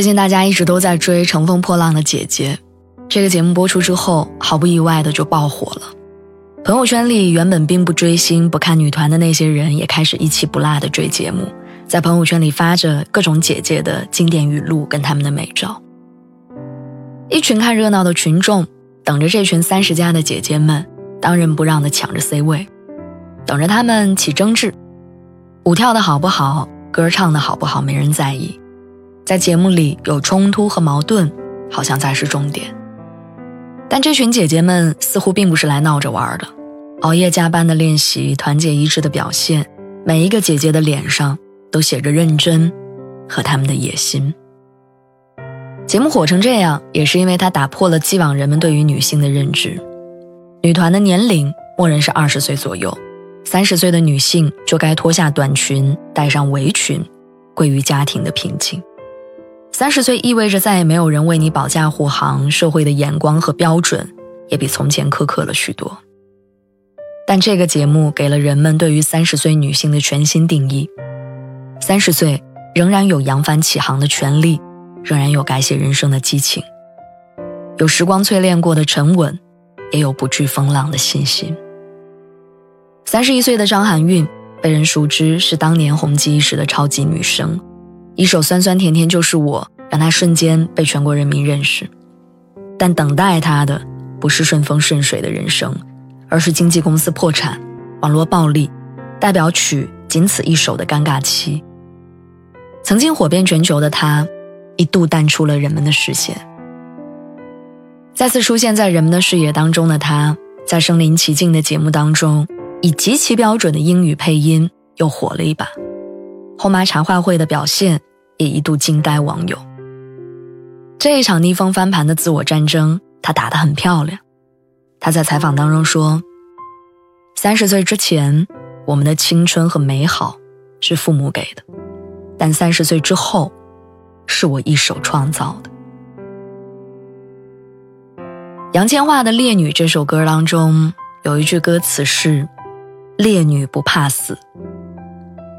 最近大家一直都在追《乘风破浪的姐姐》，这个节目播出之后，毫不意外的就爆火了。朋友圈里原本并不追星、不看女团的那些人，也开始一气不落的追节目，在朋友圈里发着各种姐姐的经典语录跟他们的美照。一群看热闹的群众，等着这群三十加的姐姐们当仁不让的抢着 C 位，等着他们起争执，舞跳的好不好，歌唱的好不好，没人在意。在节目里有冲突和矛盾，好像才是重点。但这群姐姐们似乎并不是来闹着玩的，熬夜加班的练习，团结一致的表现，每一个姐姐的脸上都写着认真和他们的野心。节目火成这样，也是因为它打破了既往人们对于女性的认知。女团的年龄默认是二十岁左右，三十岁的女性就该脱下短裙，戴上围裙，归于家庭的平静。三十岁意味着再也没有人为你保驾护航，社会的眼光和标准也比从前苛刻了许多。但这个节目给了人们对于三十岁女性的全新定义：三十岁仍然有扬帆起航的权利，仍然有改写人生的激情，有时光淬炼过的沉稳，也有不惧风浪的信心。三十一岁的张含韵被人熟知是当年红极一时的超级女生。一首酸酸甜甜就是我，让他瞬间被全国人民认识。但等待他的不是顺风顺水的人生，而是经纪公司破产、网络暴力、代表曲仅此一首的尴尬期。曾经火遍全球的他，一度淡出了人们的视线。再次出现在人们的视野当中的他，在身临其境的节目当中，以极其标准的英语配音又火了一把。后妈茶话会的表现。也一度惊呆网友。这一场逆风翻盘的自我战争，他打得很漂亮。他在采访当中说：“三十岁之前，我们的青春和美好是父母给的；但三十岁之后，是我一手创造的。”杨千嬅的《烈女》这首歌当中有一句歌词是：“烈女不怕死。”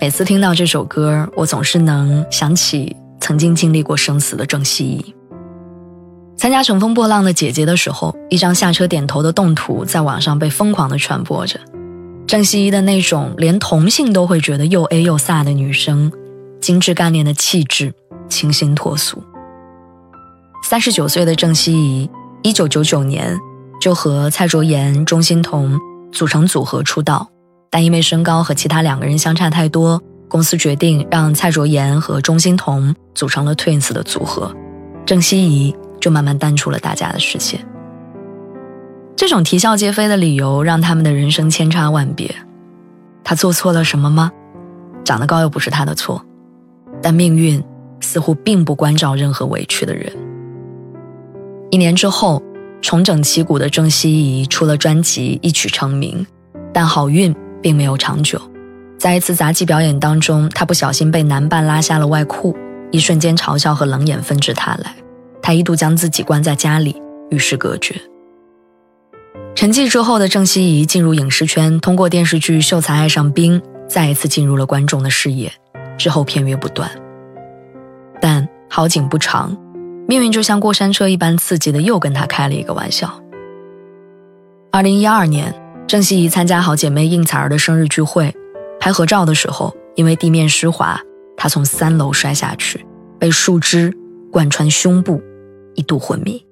每次听到这首歌，我总是能想起曾经经历过生死的郑希怡。参加《乘风破浪的姐姐》的时候，一张下车点头的动图在网上被疯狂的传播着。郑希怡的那种连同性都会觉得又 A 又飒的女生，精致干练的气质，清新脱俗。三十九岁的郑希怡，一九九九年就和蔡卓妍、钟欣桐组成组合出道。但因为身高和其他两个人相差太多，公司决定让蔡卓妍和钟欣桐组成了 Twins 的组合，郑希怡就慢慢淡出了大家的视线。这种啼笑皆非的理由让他们的人生千差万别。他做错了什么吗？长得高又不是他的错，但命运似乎并不关照任何委屈的人。一年之后，重整旗鼓的郑希怡出了专辑，一曲成名，但好运。并没有长久，在一次杂技表演当中，他不小心被男伴拉下了外裤，一瞬间嘲笑和冷眼纷至沓来，他一度将自己关在家里与世隔绝。沉寂之后的郑希怡进入影视圈，通过电视剧《秀才爱上兵》再一次进入了观众的视野，之后片约不断。但好景不长，命运就像过山车一般刺激的又跟他开了一个玩笑。二零一二年。郑希怡参加好姐妹应采儿的生日聚会，拍合照的时候，因为地面湿滑，她从三楼摔下去，被树枝贯穿胸部，一度昏迷。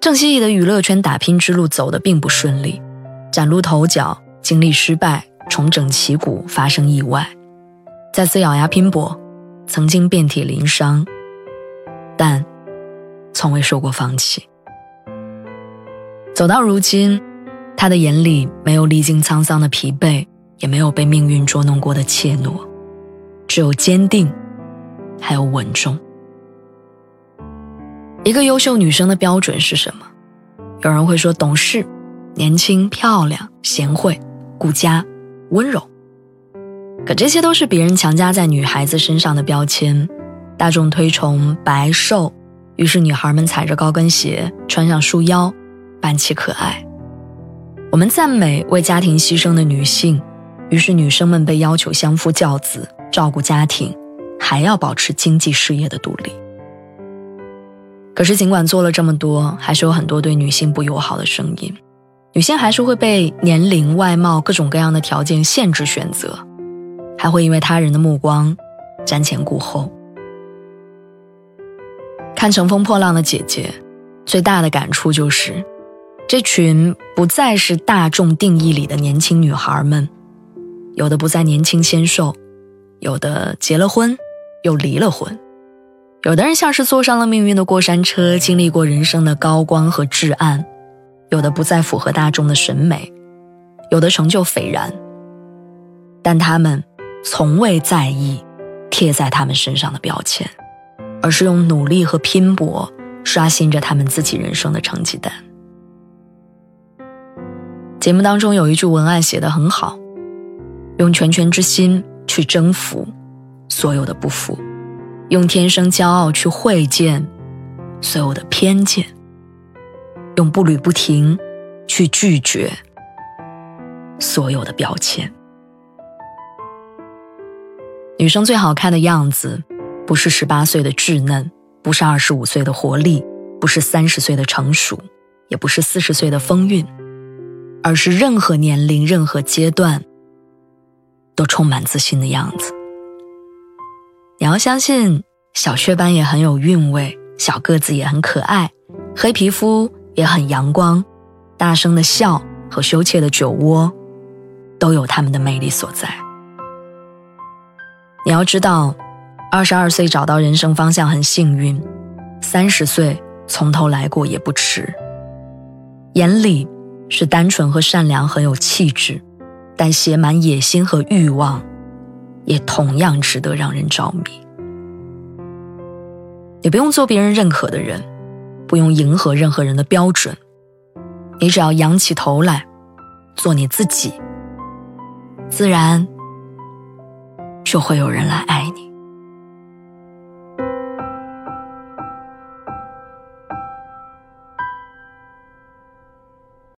郑希怡的娱乐圈打拼之路走得并不顺利，崭露头角，经历失败，重整旗鼓，发生意外，再次咬牙拼搏，曾经遍体鳞伤，但从未说过放弃。走到如今，他的眼里没有历经沧桑的疲惫，也没有被命运捉弄过的怯懦，只有坚定，还有稳重。一个优秀女生的标准是什么？有人会说懂事、年轻、漂亮、贤惠、顾家、温柔。可这些都是别人强加在女孩子身上的标签，大众推崇白瘦，于是女孩们踩着高跟鞋，穿上束腰，扮起可爱。我们赞美为家庭牺牲的女性，于是女生们被要求相夫教子，照顾家庭，还要保持经济事业的独立。可是，尽管做了这么多，还是有很多对女性不友好的声音。女性还是会被年龄、外貌各种各样的条件限制选择，还会因为他人的目光瞻前顾后。看《乘风破浪的姐姐》，最大的感触就是，这群不再是大众定义里的年轻女孩们，有的不再年轻纤瘦，有的结了婚，又离了婚。有的人像是坐上了命运的过山车，经历过人生的高光和至暗；有的不再符合大众的审美，有的成就斐然。但他们从未在意贴在他们身上的标签，而是用努力和拼搏刷新着他们自己人生的成绩单。节目当中有一句文案写得很好：“用全全之心去征服所有的不服。”用天生骄傲去会见所有的偏见，用步履不停去拒绝所有的标签。女生最好看的样子，不是十八岁的稚嫩，不是二十五岁的活力，不是三十岁的成熟，也不是四十岁的风韵，而是任何年龄、任何阶段都充满自信的样子。你要相信，小雀斑也很有韵味，小个子也很可爱，黑皮肤也很阳光，大声的笑和羞怯的酒窝，都有他们的魅力所在。你要知道，二十二岁找到人生方向很幸运，三十岁从头来过也不迟。眼里是单纯和善良，很有气质，但写满野心和欲望。也同样值得让人着迷。你不用做别人认可的人，不用迎合任何人的标准，你只要仰起头来，做你自己，自然就会有人来爱你。